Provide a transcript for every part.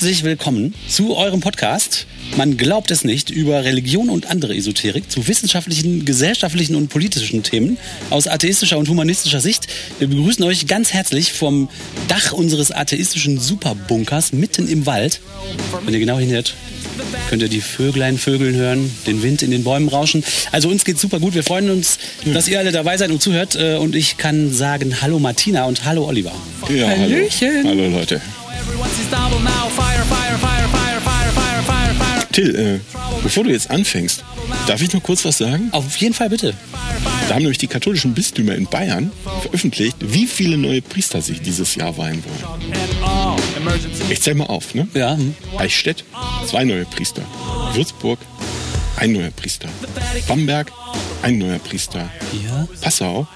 Herzlich willkommen zu eurem Podcast. Man glaubt es nicht über Religion und andere Esoterik zu wissenschaftlichen, gesellschaftlichen und politischen Themen aus atheistischer und humanistischer Sicht. Wir begrüßen euch ganz herzlich vom Dach unseres atheistischen Superbunkers mitten im Wald. Wenn ihr genau hinhört, könnt ihr die Vöglein vögeln hören, den Wind in den Bäumen rauschen. Also uns geht's super gut. Wir freuen uns, dass ihr alle dabei seid und zuhört. Äh, Und ich kann sagen Hallo Martina und Hallo Oliver. Ja, Hallöchen. Hallo. hallo Leute. Till, äh, bevor du jetzt anfängst, darf ich noch kurz was sagen? Auf jeden Fall bitte. Da haben nämlich die katholischen Bistümer in Bayern veröffentlicht, wie viele neue Priester sich dieses Jahr weihen wollen. Ich zähl mal auf, ne? Ja, hm. Eichstätt, zwei neue Priester. Würzburg, ein neuer Priester. Bamberg, ein neuer Priester. Vier, Passau,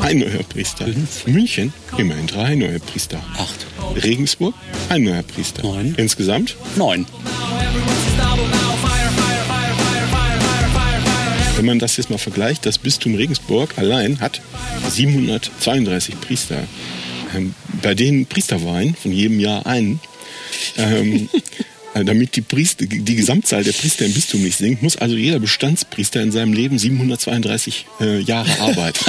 ein neuer Priester. München, immerhin drei neue Priester. acht, Regensburg, ein neuer Priester. Neun. Insgesamt neun. Wenn man das jetzt mal vergleicht, das Bistum Regensburg allein hat 732 Priester, ähm, bei denen Priesterweihen von jedem Jahr einen. Ähm, äh, damit die, Priester, die Gesamtzahl der Priester im Bistum nicht sinkt, muss also jeder Bestandspriester in seinem Leben 732 äh, Jahre arbeiten.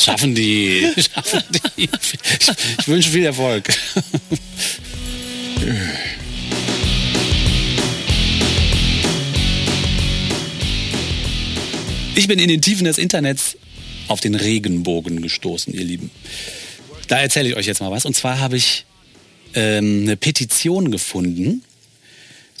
Schaffen die. Schaffen die. Ich, ich wünsche viel Erfolg. Ich bin in den Tiefen des Internets auf den Regenbogen gestoßen, ihr Lieben. Da erzähle ich euch jetzt mal was. Und zwar habe ich ähm, eine Petition gefunden.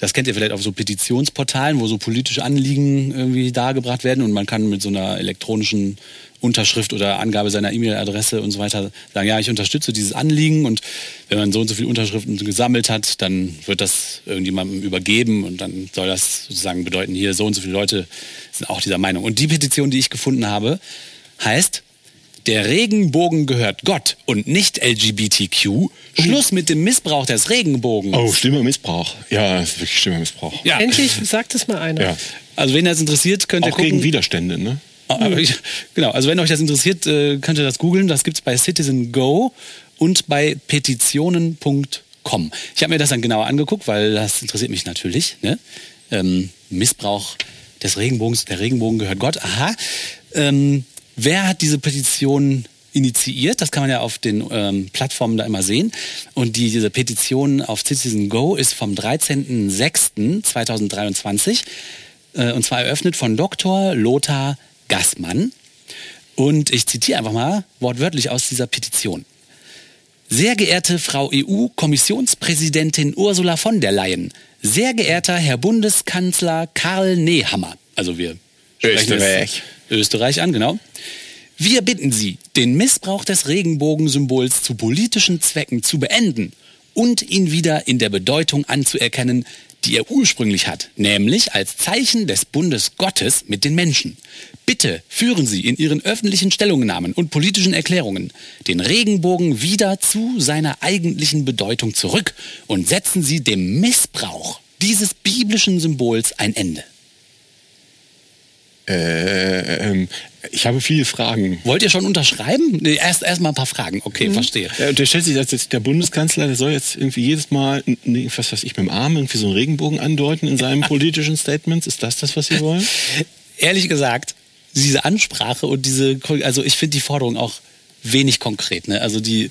Das kennt ihr vielleicht auf so Petitionsportalen, wo so politische Anliegen irgendwie dargebracht werden und man kann mit so einer elektronischen Unterschrift oder Angabe seiner E-Mail-Adresse und so weiter sagen, ja, ich unterstütze dieses Anliegen und wenn man so und so viele Unterschriften gesammelt hat, dann wird das irgendjemandem übergeben und dann soll das sozusagen bedeuten, hier so und so viele Leute sind auch dieser Meinung. Und die Petition, die ich gefunden habe, heißt, der Regenbogen gehört Gott und nicht LGBTQ. Schluss mit dem Missbrauch des Regenbogens. Oh, schlimmer Missbrauch. Ja, das ist wirklich schlimmer Missbrauch. Ja. Endlich sagt es mal einer. Ja. Also wenn das interessiert, könnt ihr Auch gucken. gegen Widerstände, ne? Ah, Genau, also wenn euch das interessiert, äh, könnt ihr das googeln. Das gibt's bei Citizen Go und bei petitionen.com. Ich habe mir das dann genauer angeguckt, weil das interessiert mich natürlich. Ne? Ähm, Missbrauch des Regenbogens, der Regenbogen gehört Gott. Aha. Ähm, wer hat diese Petition initiiert? Das kann man ja auf den ähm, Plattformen da immer sehen. Und die, diese Petition auf Citizen Go ist vom 13.06.2023 äh, und zwar eröffnet von Dr. Lothar Gassmann. Und ich zitiere einfach mal wortwörtlich aus dieser Petition. Sehr geehrte Frau EU-Kommissionspräsidentin Ursula von der Leyen, sehr geehrter Herr Bundeskanzler Karl Nehammer, also wir Österreich. Österreich an, genau. Wir bitten Sie, den Missbrauch des Regenbogensymbols zu politischen Zwecken zu beenden und ihn wieder in der Bedeutung anzuerkennen, die er ursprünglich hat, nämlich als Zeichen des Bundes Gottes mit den Menschen. Bitte führen Sie in Ihren öffentlichen Stellungnahmen und politischen Erklärungen den Regenbogen wieder zu seiner eigentlichen Bedeutung zurück und setzen Sie dem Missbrauch dieses biblischen Symbols ein Ende. Äh, ähm, ich habe viele Fragen. Wollt ihr schon unterschreiben? Nee, erst, erst mal ein paar Fragen. Okay, verstehe. Ja, und der stellt sich als jetzt der Bundeskanzler, der soll jetzt irgendwie jedes Mal, nee, was weiß ich, mit dem Arm irgendwie so einen Regenbogen andeuten in seinen politischen Statements. Ist das das, was Sie wollen? Ehrlich gesagt, diese Ansprache und diese, also ich finde die Forderung auch wenig konkret. Ne? Also die.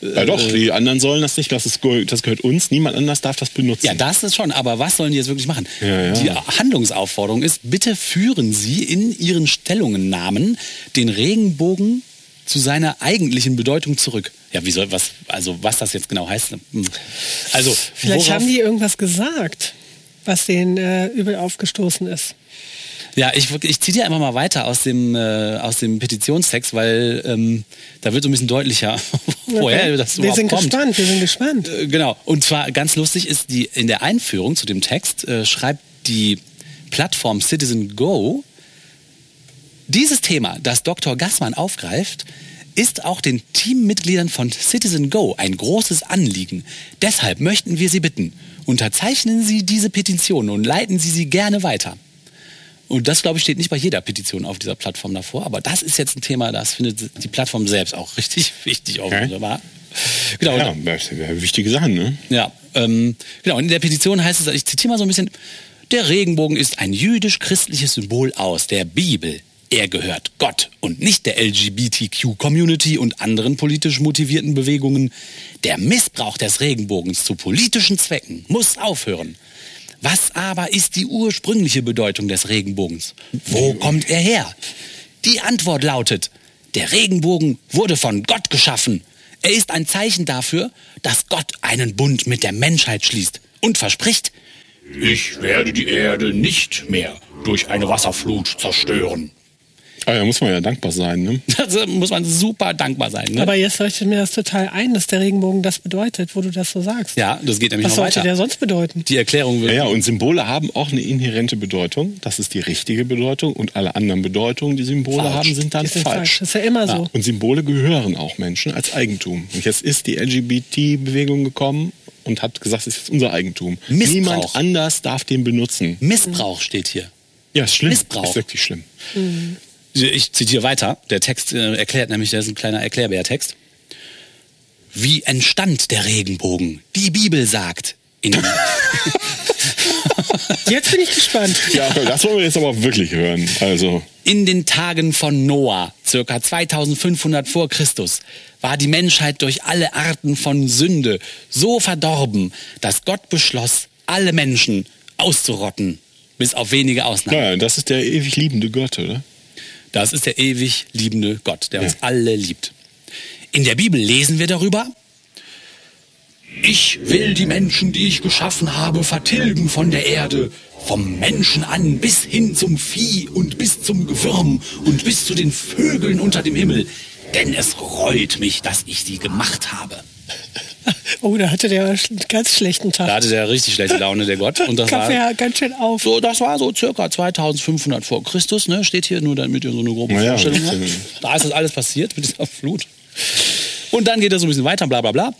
Ja doch, die anderen sollen das nicht, das, ist, das gehört uns, niemand anders darf das benutzen. Ja, das ist schon, aber was sollen die jetzt wirklich machen? Ja, ja. Die Handlungsaufforderung ist, bitte führen Sie in Ihren Stellungnahmen den Regenbogen zu seiner eigentlichen Bedeutung zurück. Ja, wie soll was, also was das jetzt genau heißt? hm. Also, Vielleicht worauf- haben die irgendwas gesagt, was denen äh, übel aufgestoßen ist. Ja, ich, ich ziehe dir einfach mal weiter aus dem, äh, aus dem Petitionstext, weil ähm, da wird so ein bisschen deutlicher, woher das wir überhaupt sind kommt. gespannt, wir sind gespannt. Äh, Genau. Und zwar ganz lustig ist die in der Einführung zu dem Text äh, schreibt die Plattform Citizen Go dieses Thema, das Dr. Gassmann aufgreift, ist auch den Teammitgliedern von Citizen Go ein großes Anliegen. Deshalb möchten wir Sie bitten, unterzeichnen Sie diese Petition und leiten Sie sie gerne weiter. Und das, glaube ich, steht nicht bei jeder Petition auf dieser Plattform davor. Aber das ist jetzt ein Thema, das findet die Plattform selbst auch richtig wichtig offenbar. Genau. Ja, das sind ja wichtige Sachen, ne? Ja, Ähm, genau, und in der Petition heißt es, ich zitiere mal so ein bisschen, der Regenbogen ist ein jüdisch-christliches Symbol aus der Bibel. Er gehört Gott und nicht der LGBTQ-Community und anderen politisch motivierten Bewegungen. Der Missbrauch des Regenbogens zu politischen Zwecken muss aufhören. Was aber ist die ursprüngliche Bedeutung des Regenbogens? Wo kommt er her? Die Antwort lautet, der Regenbogen wurde von Gott geschaffen. Er ist ein Zeichen dafür, dass Gott einen Bund mit der Menschheit schließt und verspricht, Ich werde die Erde nicht mehr durch eine Wasserflut zerstören. Aber da muss man ja dankbar sein, ne? da muss man super dankbar sein. Ne? Aber jetzt leuchtet mir das total ein, dass der Regenbogen das bedeutet, wo du das so sagst. ja, das geht nämlich Was noch sollte weiter. der sonst bedeuten? Die Erklärung wird Ja, ja, und Symbole haben auch eine inhärente Bedeutung. Das ist die richtige Bedeutung. Und alle anderen Bedeutungen, die Symbole Falsch. haben, sind dann falsch. falsch. Das ist ja immer so. Und Symbole gehören auch Menschen als Eigentum. Und jetzt ist die LGBT-Bewegung gekommen und hat gesagt, es ist unser Eigentum. Missbrauch. Niemand anders darf den benutzen. Missbrauch steht hier. Ja, ist schlimm. Missbrauch. Ist wirklich schlimm. Ich zitiere weiter. Der Text äh, erklärt nämlich, das ist ein kleiner Erklärbärtext. Wie entstand der Regenbogen? Die Bibel sagt. In, Jetzt bin ich gespannt. Ja, das wollen wir jetzt aber wirklich hören. Also, in den Tagen von Noah, circa 2500 vor Christus, war die Menschheit durch alle Arten von Sünde so verdorben, dass Gott beschloss, alle Menschen auszurotten, bis auf wenige Ausnahmen. naja, das ist der ewig liebende Gott, oder? Das ist der ewig liebende Gott, der uns Ja. alle liebt. In der Bibel lesen wir darüber, Ich will die Menschen, die ich geschaffen habe, vertilgen von der Erde. Vom Menschen an bis hin zum Vieh und bis zum Gewürm und bis zu den Vögeln unter dem Himmel. Denn es reut mich, dass ich sie gemacht habe. Oh, da hatte der einen ganz schlechten da Tag. hatte der richtig schlechte Laune, der Gott. Und das Kaffee war, ja ganz schön auf. so, das war so circa 2500 vor Christus, ne? steht hier, nur damit ihr so eine grobe Naja, Vorstellung das habt. Da ist das alles passiert mit dieser Flut. Und dann geht er so ein bisschen weiter, bla bla bla.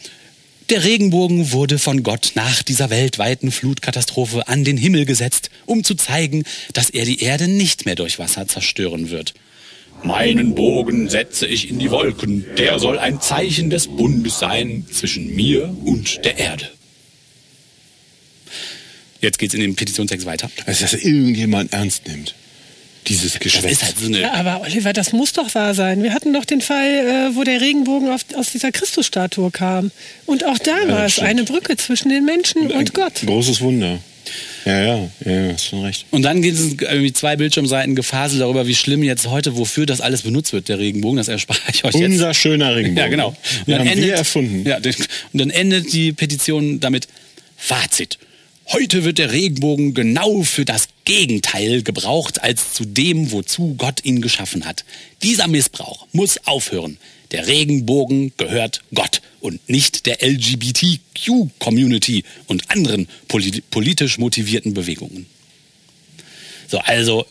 Der Regenbogen wurde von Gott nach dieser weltweiten Flutkatastrophe an den Himmel gesetzt, um zu zeigen, dass er die Erde nicht mehr durch Wasser zerstören wird. Meinen Bogen setze ich in die Wolken. Der soll ein Zeichen des Bundes sein zwischen mir und der Erde. Jetzt geht's in den Petitionstext weiter. Also, dass irgendjemand ernst nimmt. Dieses Geschwätz. halt so Ja, aber Oliver, das muss doch wahr sein. Wir hatten doch den Fall, äh, wo der Regenbogen auf, aus dieser Christusstatue kam. Und auch da war es eine Brücke zwischen den Menschen und Gott. Ein großes Wunder. Ja, ja, ja, hast schon recht. Und dann geht es irgendwie zwei Bildschirmseiten Gefasel darüber, wie schlimm jetzt heute, wofür das alles benutzt wird, der Regenbogen. Das erspare ich euch jetzt. Unser schöner Regenbogen. Ja, genau. Den haben wir erfunden. Ja, und dann endet die Petition damit: Fazit. Heute wird der Regenbogen genau für das Gegenteil gebraucht als zu dem, wozu Gott ihn geschaffen hat. Dieser Missbrauch muss aufhören. Der Regenbogen gehört Gott und nicht der LGBTQ-Community und anderen polit politisch motivierten Bewegungen. So, also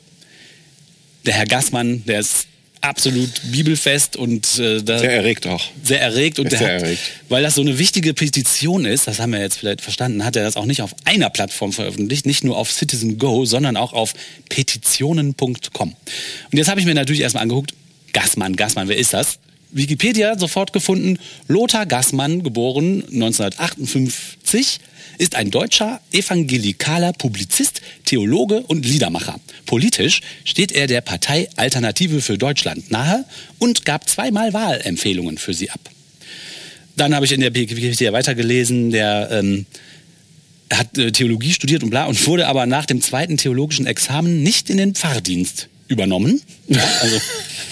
der Herr Gassmann, der ist absolut bibelfest und äh, Sehr erregt auch. sehr erregt und der sehr hat, erregt. weil das so eine wichtige Petition ist, das haben wir jetzt vielleicht verstanden, hat er das auch nicht auf einer Plattform veröffentlicht, nicht nur auf Citizen Go, sondern auch auf petitionen.com. Und jetzt habe ich mir natürlich erstmal angeguckt, Gassmann, Gassmann, wer ist das? Wikipedia sofort gefunden, Lothar Gassmann, geboren 1958, ist ein deutscher evangelikaler Publizist, Theologe und Liedermacher. Politisch steht er der Partei Alternative für Deutschland nahe und gab zweimal Wahlempfehlungen für sie ab. Dann habe ich in der Wikipedia weitergelesen, der ähm, hat äh, Theologie studiert und bla und wurde aber nach dem zweiten theologischen Examen nicht in den Pfarrdienst übernommen. Also,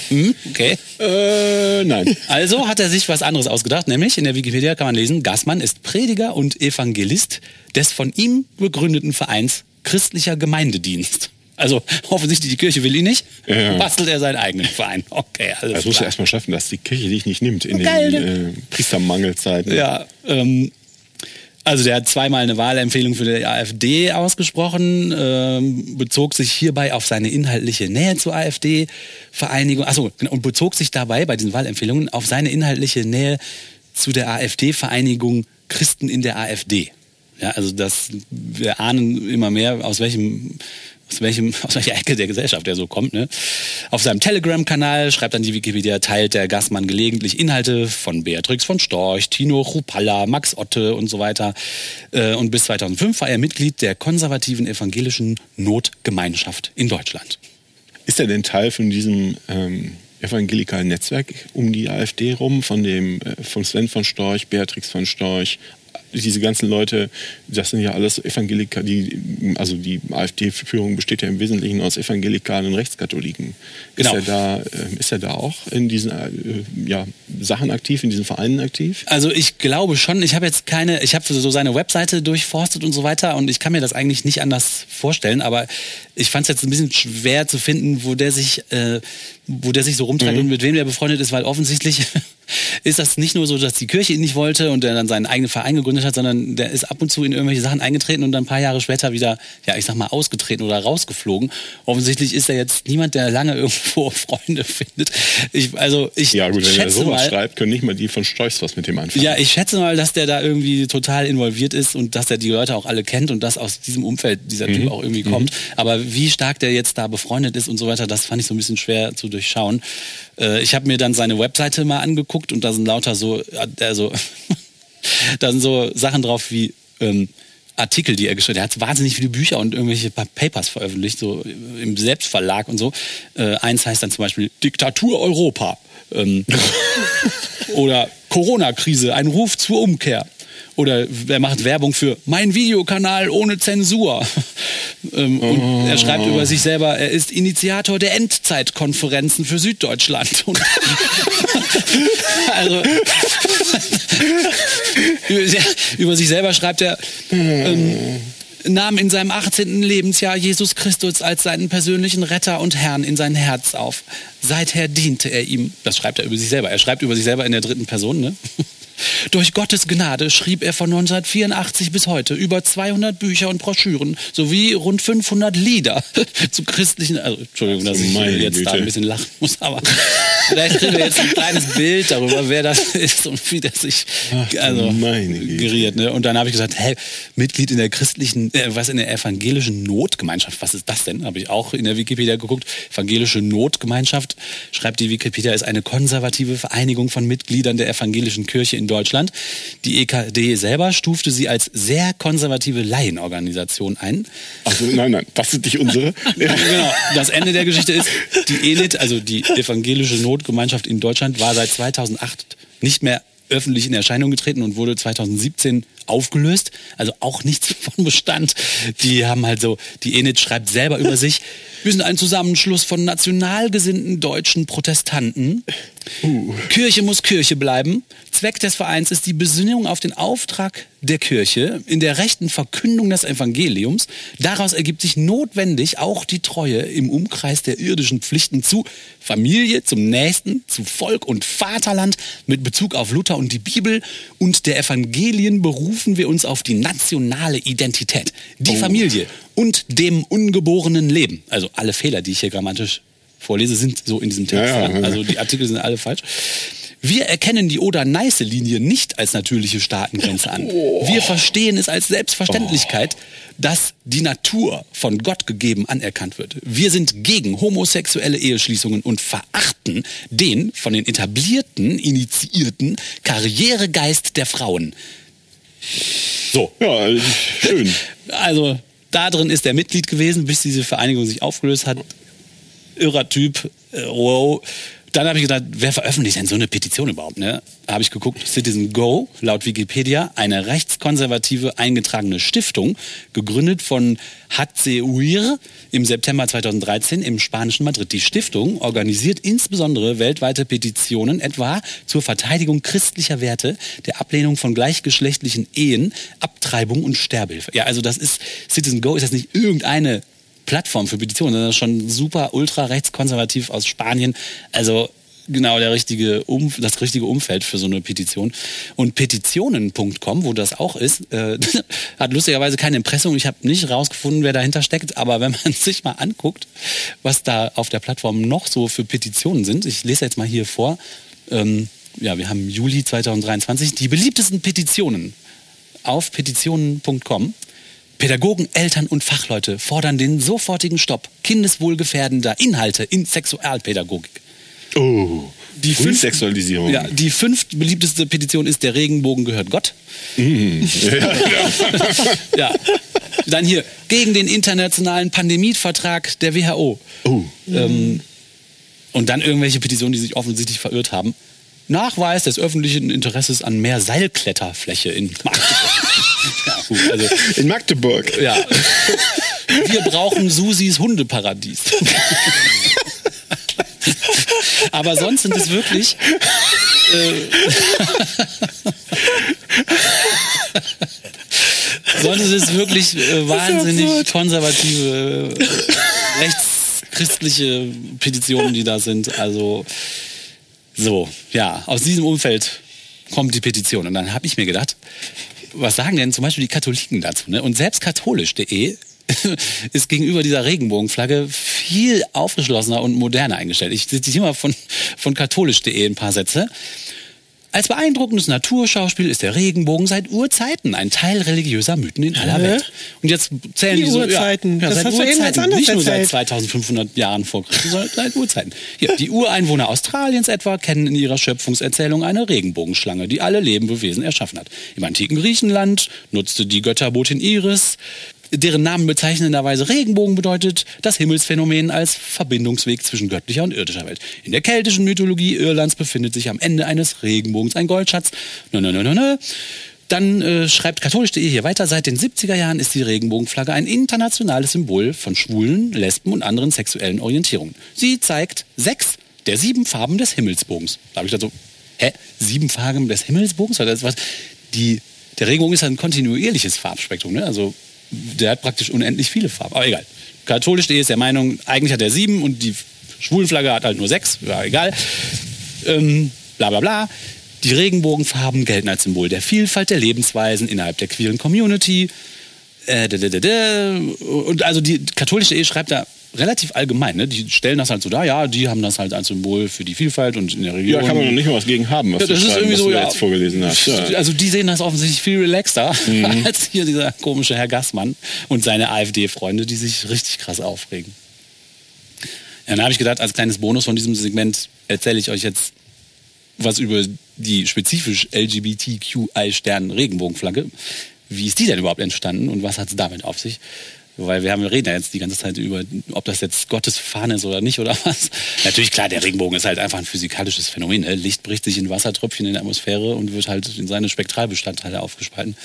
hm, okay. Äh, nein. Also hat er sich was anderes ausgedacht, nämlich in der Wikipedia kann man lesen, Gassmann ist Prediger und Evangelist des von ihm gegründeten Vereins Christlicher Gemeindedienst. Also offensichtlich die Kirche will ihn nicht, Ja. bastelt er seinen eigenen Verein. Okay, alles Das musst du erstmal schaffen, dass die Kirche dich nicht nimmt in Geil, den äh, Priestermangelzeiten. Ja, ähm, also der hat zweimal eine Wahlempfehlung für die AfD ausgesprochen, ähm, bezog sich hierbei auf seine inhaltliche Nähe zur AfD-Vereinigung, achso, genau, und bezog sich dabei bei diesen Wahlempfehlungen auf seine inhaltliche Nähe zu der AfD-Vereinigung Christen in der AfD. Ja, also das, wir ahnen immer mehr, aus welchem aus, welchem, aus welcher Ecke der Gesellschaft er so kommt. Ne? Auf seinem Telegram-Kanal schreibt dann die Wikipedia, teilt der Gastmann gelegentlich Inhalte von Beatrix von Storch, Tino Chupalla, Max Otte und so weiter. Äh, und bis 2005 war er Mitglied der konservativen evangelischen Notgemeinschaft in Deutschland. Ist er denn Teil von diesem ähm, evangelikalen Netzwerk um die AfD rum, von dem äh, von Sven von Storch, Beatrix von Storch, diese ganzen Leute, das sind ja alles Evangelika, die, also die AfD-Führung besteht ja im Wesentlichen aus evangelikalen und Rechtskatholiken. Genau. Ist er da, äh, ist er da auch in diesen äh, ja, Sachen aktiv, in diesen Vereinen aktiv? Also ich glaube schon, ich habe jetzt keine, ich habe so seine Webseite durchforstet und so weiter und ich kann mir das eigentlich nicht anders vorstellen, aber ich fand es jetzt ein bisschen schwer zu finden, wo der sich, äh, wo der sich so rumtreibt Mhm. und mit wem der befreundet ist, weil offensichtlich ist das nicht nur so, dass die Kirche ihn nicht wollte und er dann seinen eigenen Verein gegründet hat, sondern der ist ab und zu in irgendwelche Sachen eingetreten und dann ein paar Jahre später wieder, ja, ich sag mal, ausgetreten oder rausgeflogen. Offensichtlich ist er jetzt niemand, der lange irgendwo Freunde findet. Ich, also ich Ja gut, wenn er schätze sowas mal, schreibt, können nicht mal die von Storchs was mit dem anfangen. ja, ich schätze mal, dass der da irgendwie total involviert ist und dass er die Leute auch alle kennt und dass aus diesem Umfeld dieser Typ auch irgendwie kommt. Aber wie stark der jetzt da befreundet ist und so weiter, das fand ich so ein bisschen schwer zu durchschauen. Äh, ich habe mir dann seine Webseite mal angeguckt und da sind lauter so, also da sind so Sachen drauf wie ähm, Artikel, die er geschrieben hat. Er hat wahnsinnig viele Bücher und irgendwelche Pa- Papers veröffentlicht, so im Selbstverlag und so. Äh, eins heißt dann zum Beispiel Diktatur Europa. Ähm, oder Corona-Krise, ein Ruf zur Umkehr. Oder er macht Werbung für mein Videokanal ohne Zensur. Ähm, Und er schreibt über sich selber, er ist Initiator der Endzeitkonferenzen für Süddeutschland. Also über, über sich selber schreibt er, ähm, nahm in seinem 18. Lebensjahr Jesus Christus als seinen persönlichen Retter und Herrn in sein Herz auf. Seither diente er ihm. Das schreibt er über sich selber. Er schreibt über sich selber in der dritten Person, ne? Durch Gottes Gnade schrieb er von 1984 bis heute über 200 Bücher und Broschüren sowie rund 500 Lieder zu christlichen. Also, Entschuldigung, dass ich Meine jetzt da Güte. ein bisschen lachen muss, aber vielleicht kriegen wir jetzt ein kleines Bild darüber, wer das ist und wie der sich Ach also, geriert. Ne? Und dann habe ich gesagt, hä, Mitglied in der christlichen, äh, was in der evangelischen Notgemeinschaft, was ist das denn? Habe ich auch in der Wikipedia geguckt. Evangelische Notgemeinschaft, schreibt die Wikipedia, ist eine konservative Vereinigung von Mitgliedern der evangelischen Kirche in Deutschland. Die EKD selber stufte sie als sehr konservative Laienorganisation ein. Also nein, nein, das sind nicht unsere. genau. Das Ende der Geschichte ist, die ENIT, also die evangelische Notgemeinschaft in Deutschland, war seit 2008 nicht mehr öffentlich in Erscheinung getreten und wurde 2017 aufgelöst. Also auch nichts von Bestand. Die haben halt so, die ENIT schreibt selber über sich, wir sind ein Zusammenschluss von national gesinnten deutschen Protestanten. Kirche muss Kirche bleiben. Zweck des Vereins ist die Besinnung auf den Auftrag der Kirche in der rechten Verkündung des Evangeliums. Daraus ergibt sich notwendig auch die Treue im Umkreis der irdischen Pflichten zu Familie, zum Nächsten, zu Volk und Vaterland. Mit Bezug auf Luther und die Bibel und der Evangelien berufen wir uns auf die nationale Identität, die Familie und dem ungeborenen Leben. Also alle Fehler, die ich hier grammatisch vorlese, sind so in diesem Text. Ja, ja. Also die Artikel sind alle falsch. Wir erkennen die Oder-Neiße-Linie nicht als natürliche Staatengrenze an. Wir verstehen es als Selbstverständlichkeit, dass die Natur von Gott gegeben anerkannt wird. Wir sind gegen homosexuelle Eheschließungen und verachten den von den etablierten, initiierten Karrieregeist der Frauen. So, Ja, schön. also da drin ist er Mitglied gewesen, bis diese Vereinigung sich aufgelöst hat. Irrer Typ, äh, wow. Dann habe ich gedacht, wer veröffentlicht denn so eine Petition überhaupt? Ne? Habe ich geguckt, Citizen Go, laut Wikipedia, eine rechtskonservative eingetragene Stiftung, gegründet von Hatzeuir im September 2013 im spanischen Madrid. Die Stiftung organisiert insbesondere weltweite Petitionen, etwa zur Verteidigung christlicher Werte, der Ablehnung von gleichgeschlechtlichen Ehen, Abtreibung und Sterbehilfe. Ja, also das ist, Citizen Go ist jetzt nicht irgendeine Plattform für Petitionen, sondern schon super ultra rechtskonservativ aus Spanien. Also genau der richtige um, das richtige Umfeld für so eine Petition. Und petitionen.com, wo das auch ist, äh, hat lustigerweise keine Impressum. Ich habe nicht rausgefunden, wer dahinter steckt, aber wenn man sich mal anguckt, was da auf der Plattform noch so für Petitionen sind, ich lese jetzt mal hier vor. Ähm, ja, wir haben Juli 2023 die beliebtesten Petitionen auf petitionen.com Pädagogen, Eltern und Fachleute fordern den sofortigen Stopp kindeswohlgefährdender Inhalte in Sexualpädagogik. Oh. Die fünf- Frühsexualisierung. Ja, die fünft beliebteste Petition ist der Regenbogen gehört Gott. ja. Dann hier gegen den internationalen Pandemievertrag der WHO. Oh. Ähm, und dann irgendwelche Petitionen, die sich offensichtlich verirrt haben. Nachweis des öffentlichen Interesses an mehr Seilkletterfläche in Magdeburg. Gut, also, In Magdeburg. ja. Wir brauchen Susis Hundeparadies. Aber sonst sind es wirklich. Äh, sonst ist es wirklich äh, wahnsinnig konservative, äh, rechtschristliche Petitionen, die da sind. Also so, ja, aus diesem Umfeld kommt die Petition. Und dann habe ich mir gedacht, was sagen denn zum Beispiel die Katholiken dazu? Ne? Und selbst katholisch.de ist gegenüber dieser Regenbogenflagge viel aufgeschlossener und moderner eingestellt. Ich zitiere mal von, von katholisch.de ein paar Sätze. Als beeindruckendes Naturschauspiel ist der Regenbogen seit Urzeiten ein Teil religiöser Mythen in aller Hä? Welt. Und jetzt zählen Wie die so, Urzeiten? Ja, ja, Das seit Urzeiten. Nicht nur seit erzählt. 2500 Jahren vor Christus, sondern seit Urzeiten. Hier, die Ureinwohner Australiens etwa kennen in ihrer Schöpfungserzählung eine Regenbogenschlange, die alle Lebewesen erschaffen hat. Im antiken Griechenland nutzte die Götterbotin Iris deren Namen bezeichnenderweise Regenbogen bedeutet, das Himmelsphänomen als Verbindungsweg zwischen göttlicher und irdischer Welt. In der keltischen Mythologie Irlands befindet sich am Ende eines Regenbogens ein Goldschatz. Nö, nö, nö, nö, nö. Dann äh, schreibt katholisch.de hier weiter, seit den 70er Jahren ist die Regenbogenflagge ein internationales Symbol von Schwulen, Lesben und anderen sexuellen Orientierungen. Sie zeigt sechs der sieben Farben des Himmelsbogens. Da habe ich gedacht so, hä, sieben Farben des Himmelsbogens? Was, was? Die, der Regenbogen ist ein kontinuierliches Farbspektrum, ne? also der hat praktisch unendlich viele Farben. Aber egal. Katholisch.de ist der Meinung, eigentlich hat er sieben und die Schwulenflagge hat halt nur sechs. Ja, egal. Ähm, bla bla bla. Die Regenbogenfarben gelten als Symbol der Vielfalt der Lebensweisen innerhalb der queeren Community. Äh, da, da, da, da. Und also die katholische Ehe schreibt da relativ allgemein. Ne? Die stellen das halt so da, ja, die haben das halt als Symbol für die Vielfalt und in der Region. Ja, kann man noch nicht mal was gegen haben, was Ja, du das ist irgendwie was so, du ja. jetzt vorgelesen hast. Ja. Also die sehen das offensichtlich viel relaxter Mhm. als hier dieser komische Herr Gassmann und seine AfD-Freunde, die sich richtig krass aufregen. Ja, dann habe ich gedacht, als kleines Bonus von diesem Segment erzähle ich euch jetzt was über die spezifisch LGBTQI-Stern-Regenbogenflagge. Wie ist die denn überhaupt entstanden und was hat es damit auf sich? Weil wir haben, wir reden ja jetzt die ganze Zeit über, ob das jetzt Gottes Fahne ist oder nicht oder was. Natürlich, klar, der Regenbogen ist halt einfach ein physikalisches Phänomen. Ne? Licht bricht sich in Wassertröpfchen in der Atmosphäre und wird halt in seine Spektralbestandteile aufgespalten.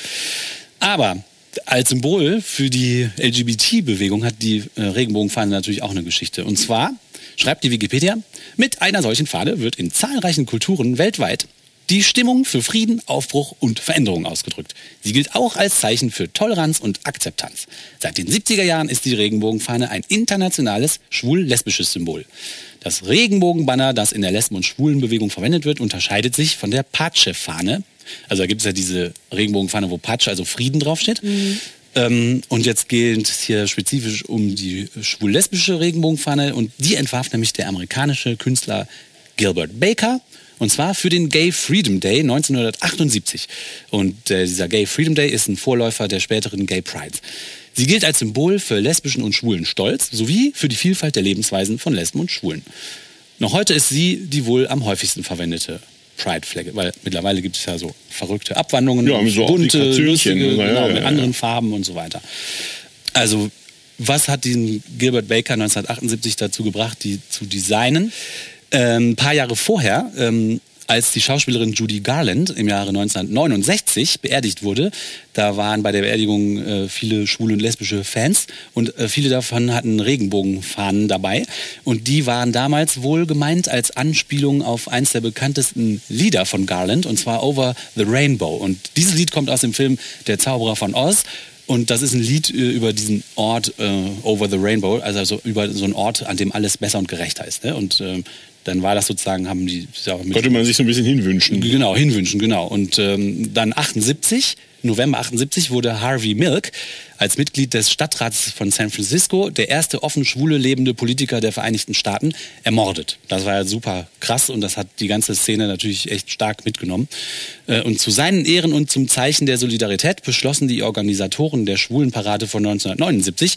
Aber als Symbol für die LGBT-Bewegung hat die äh, Regenbogenfahne natürlich auch eine Geschichte. Und zwar schreibt die Wikipedia, mit einer solchen Fahne wird in zahlreichen Kulturen weltweit die Stimmung für Frieden, Aufbruch und Veränderung ausgedrückt. Sie gilt auch als Zeichen für Toleranz und Akzeptanz. Seit den 70er Jahren ist die Regenbogenfahne ein internationales schwul-lesbisches Symbol. Das Regenbogenbanner, das in der Lesben- und Schwulenbewegung verwendet wird, unterscheidet sich von der Pace-Fahne. Also da gibt es ja diese Regenbogenfahne, wo Pace, also Frieden draufsteht. Ähm, und jetzt geht es hier spezifisch um die schwul-lesbische Regenbogenfahne und die entwarf nämlich der amerikanische Künstler Gilbert Baker. Und zwar für den Gay Freedom Day 1978. Und äh, dieser Gay Freedom Day ist ein Vorläufer der späteren Gay Prides. Sie gilt als Symbol für lesbischen und schwulen Stolz sowie für die Vielfalt der Lebensweisen von Lesben und Schwulen. Noch heute ist sie die wohl am häufigsten verwendete Pride-Flagge, weil mittlerweile gibt es ja so verrückte Abwandlungen, Ja, so bunte, lustige, ja, genau, ja, mit anderen Farben und so weiter. Also, was hat den Gilbert Baker 1978 dazu gebracht, die zu designen? Ähm, ein paar Jahre vorher, ähm, als die Schauspielerin Judy Garland im Jahre 1969 beerdigt wurde, da waren bei der Beerdigung äh, viele schwule und lesbische Fans und äh, viele davon hatten Regenbogenfahnen dabei und die waren damals wohl gemeint als Anspielung auf eins der bekanntesten Lieder von Garland und zwar Over the Rainbow und dieses Lied kommt aus dem Film Der Zauberer von Oz und das ist ein Lied äh, über diesen Ort äh, Over the Rainbow, also so über so einen Ort, an dem alles besser und gerechter ist. Ne? Und ähm, dann war das sozusagen, haben die Konnte man sich so ein bisschen hinwünschen. Genau, hinwünschen, genau. Und ähm, dann 78 November 78 wurde Harvey Milk als Mitglied des Stadtrats von San Francisco, der erste offen schwule lebende Politiker der Vereinigten Staaten, ermordet. Das war ja super krass und das hat die ganze Szene natürlich echt stark mitgenommen. Äh, und zu seinen Ehren und zum Zeichen der Solidarität beschlossen die Organisatoren der Schwulenparade von 1979,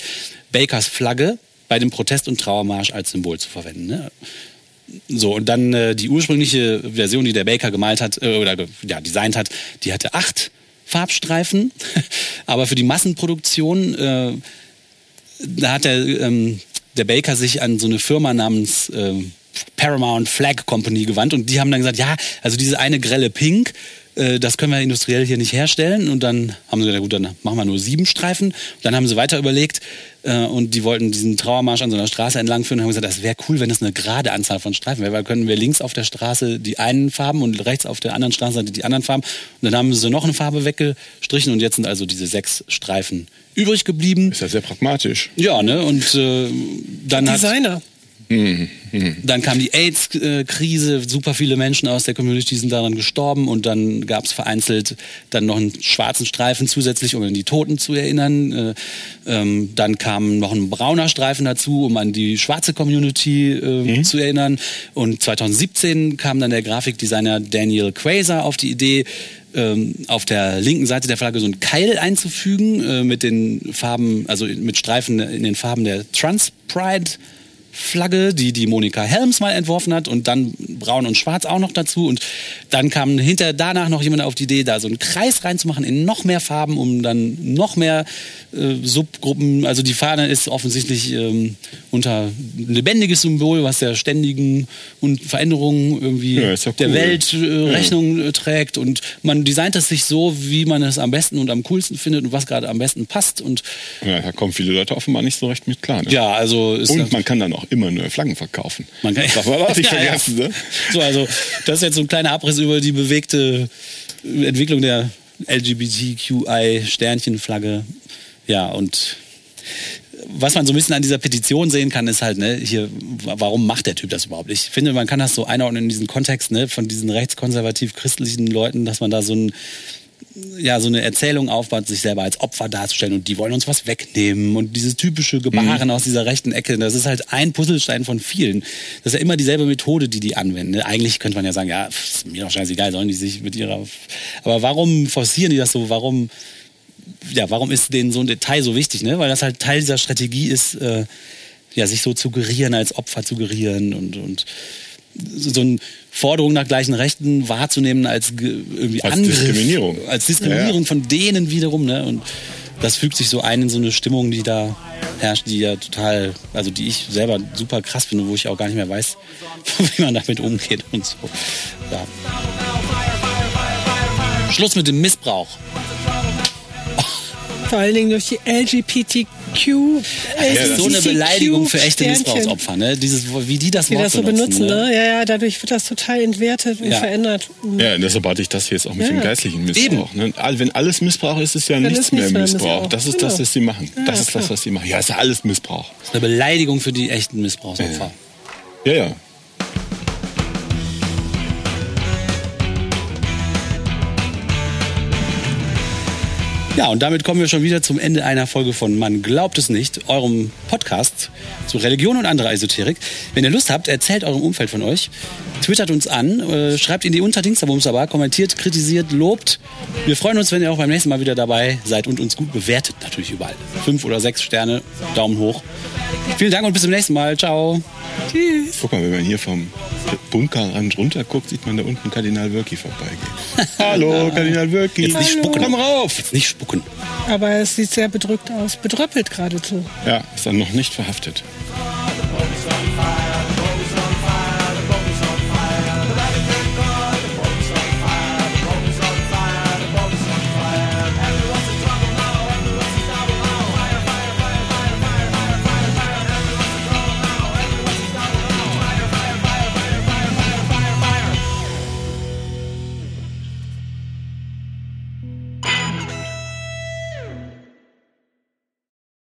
Bakers Flagge bei dem Protest- und Trauermarsch als Symbol zu verwenden. Ne? So, und dann äh, die ursprüngliche Version, die der Baker gemalt hat, äh, oder ja, designt hat, die hatte acht Farbstreifen. Aber für die Massenproduktion, äh, da hat der, ähm, der Baker sich an so eine Firma namens äh, Paramount Flag Company gewandt und die haben dann gesagt, ja, also diese eine grelle Pink, äh, das können wir industriell hier nicht herstellen. Und dann haben sie gesagt, gut, dann machen wir nur sieben Streifen. Und dann haben sie weiter überlegt äh, und die wollten diesen Trauermarsch an so einer Straße entlang führen und haben gesagt, das wäre cool, wenn das eine gerade Anzahl von Streifen wäre, weil können wir links auf der Straße die einen Farben und rechts auf der anderen Straßenseite die anderen Farben. Und dann haben sie noch eine Farbe weggestrichen und jetzt sind also diese sechs Streifen übrig geblieben. Ist ja sehr pragmatisch. Ja, ne? Und äh, dann Designer. hat dann kam die AIDS-Krise, super viele Menschen aus der Community sind daran gestorben und dann gab es vereinzelt dann noch einen schwarzen Streifen zusätzlich, um an die Toten zu erinnern. Äh, ähm, dann kam noch ein brauner Streifen dazu, um an die schwarze Community äh, zu erinnern. Und 2017 kam dann der Grafikdesigner Daniel Quasar auf die Idee, ähm, auf der linken Seite der Flagge so einen Keil einzufügen äh, mit den Farben, also mit Streifen in den Farben der Trans Pride Flagge, die die Monika Helms mal entworfen hat und dann braun und schwarz auch noch dazu und dann kam hinter danach noch jemand auf die Idee, da so einen Kreis reinzumachen in noch mehr Farben, um dann noch mehr äh, Subgruppen, also die Fahne ist offensichtlich ähm, unter ein lebendiges Symbol, was der ständigen und Veränderungen irgendwie Ja, ja der cool. Welt äh, Rechnung äh, trägt und man designt es sich so, wie man es am besten und am coolsten findet und was gerade am besten passt und Ja, da kommen viele Leute offenbar nicht so recht mit klar. Ne? ja, also ist Und man kann dann auch immer neue Flaggen verkaufen. Man kann, Darf man auch nicht Ja, ja. vergessen, ne? So, also das ist jetzt so ein kleiner Abriss über die bewegte Entwicklung der LGBTQI-Sternchenflagge. Ja, und was man so ein bisschen an dieser Petition sehen kann, ist halt, ne, hier, warum macht der Typ das überhaupt? Ich finde, man kann das so einordnen in diesen Kontext, ne, von diesen rechtskonservativ-christlichen Leuten, dass man da so ein, ja, so eine Erzählung aufbaut, sich selber als Opfer darzustellen und die wollen uns was wegnehmen und dieses typische Gebaren aus dieser rechten Ecke, das ist halt ein Puzzlestein von vielen. Das ist ja immer dieselbe Methode, die die anwenden. Eigentlich könnte man ja sagen, ja, ist mir doch scheißegal, sollen die sich mit ihrer... Aber warum forcieren die das so? Warum, ja, warum ist denen so ein Detail so wichtig? Ne? Weil das halt Teil dieser Strategie ist, äh, ja, sich so zu gerieren, als Opfer zu gerieren und, und so eine Forderung nach gleichen Rechten wahrzunehmen als ge- irgendwie Als Angriff, Diskriminierung. als Diskriminierung ja. von denen wiederum, ne? Und das fügt sich so ein in so eine Stimmung, die da herrscht, die ja total, also die ich selber super krass finde, wo ich auch gar nicht mehr weiß, wie man damit umgeht und so. Ja. Schluss mit dem Missbrauch. Vor allen Dingen durch die LGBTQ. Das ist so eine Beleidigung für echte Missbrauchsopfer, ne? Dieses, wie die das Die Wort das so benutzen, ne? Ja, ja, dadurch wird das total entwertet und Ja. verändert. Ja, und deshalb hatte ich das jetzt auch mit Ja. dem geistlichen Missbrauch. Ne? Wenn alles Missbrauch ist, ist ja nichts ist mehr nichts mehr Missbrauch. Missbrauch. Das ist das, Genau. was sie machen. Ja, das ist klar. das, was sie machen. Ja, ist ja alles Missbrauch. Das ist eine Beleidigung für die echten Missbrauchsopfer. Ja, ja. Ja, und damit kommen wir schon wieder zum Ende einer Folge von Man glaubt es nicht, eurem Podcast zu Religion und anderer Esoterik. Wenn ihr Lust habt, erzählt eurem Umfeld von euch, twittert uns an, äh, schreibt in die Unterdingsterbumsaba, kommentiert, kritisiert, lobt. Wir freuen uns, wenn ihr auch beim nächsten Mal wieder dabei seid und uns gut bewertet, natürlich überall. Fünf oder sechs Sterne, Daumen hoch. Vielen Dank und bis zum nächsten Mal. Ciao. Tschüss. Guck mal, wenn man hier vom Bunkerrand runter guckt, sieht man da unten Kardinal Wölki vorbeigehen. Hallo, Kardinal Wölki. Jetzt nicht spucken. Komm rauf. Jetzt nicht spucken. Aber es sieht sehr bedrückt aus. Bedröppelt geradezu. Ja, ist dann noch nicht verhaftet.